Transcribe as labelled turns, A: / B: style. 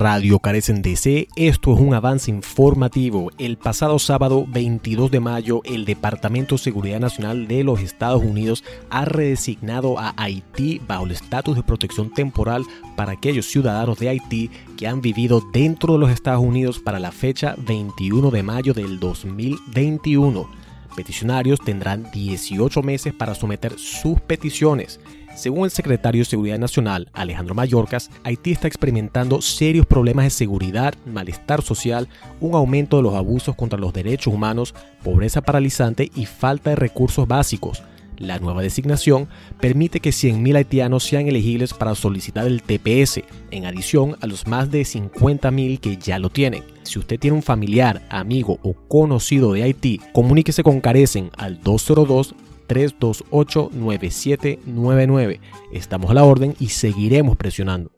A: Radio Carecen DC. Esto es un avance informativo. El pasado sábado 22 de mayo, el Departamento de Seguridad Nacional de los Estados Unidos ha redesignado a Haití bajo el estatus de protección temporal para aquellos ciudadanos de Haití que han vivido dentro de los Estados Unidos para la fecha 21 de mayo del 2021. Peticionarios tendrán 18 meses para someter sus peticiones. Según el secretario de Seguridad Nacional, Alejandro Mayorkas, Haití está experimentando serios problemas de seguridad, malestar social, un aumento de los abusos contra los derechos humanos, pobreza paralizante y falta de recursos básicos. La nueva designación permite que 100.000 haitianos sean elegibles para solicitar el TPS, en adición a los más de 50.000 que ya lo tienen. Si usted tiene un familiar, amigo o conocido de Haití, comuníquese con Carecen al 202 328-9799. Estamos a la orden y seguiremos presionando.